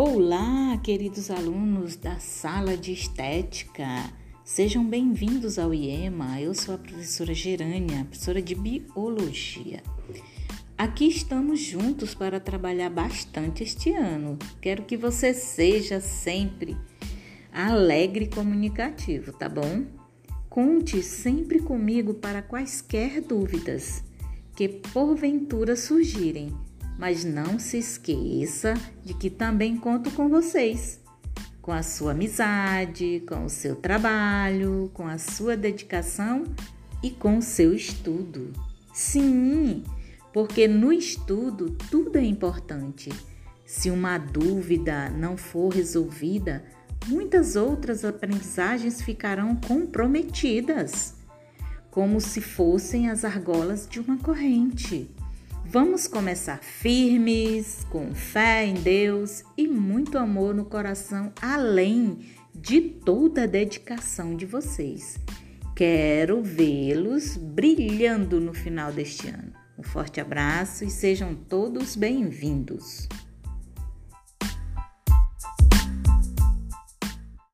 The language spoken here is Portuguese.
Olá, queridos alunos da sala de estética. Sejam bem-vindos ao IEMA. Eu sou a professora Gerânia, professora de biologia. Aqui estamos juntos para trabalhar bastante este ano. Quero que você seja sempre alegre e comunicativo, tá bom? Conte sempre comigo para quaisquer dúvidas que porventura surgirem mas não se esqueça de que também conto com vocês, com a sua amizade, com o seu trabalho, com a sua dedicação e com o seu estudo. Sim, porque no estudo tudo é importante. Se uma dúvida não for resolvida, muitas outras aprendizagens ficarão comprometidas, como se fossem as argolas de uma corrente. Vamos começar firmes, com fé em Deus e muito amor no coração, além de toda a dedicação de vocês. Quero vê-los brilhando no final deste ano. Um forte abraço e sejam todos bem-vindos.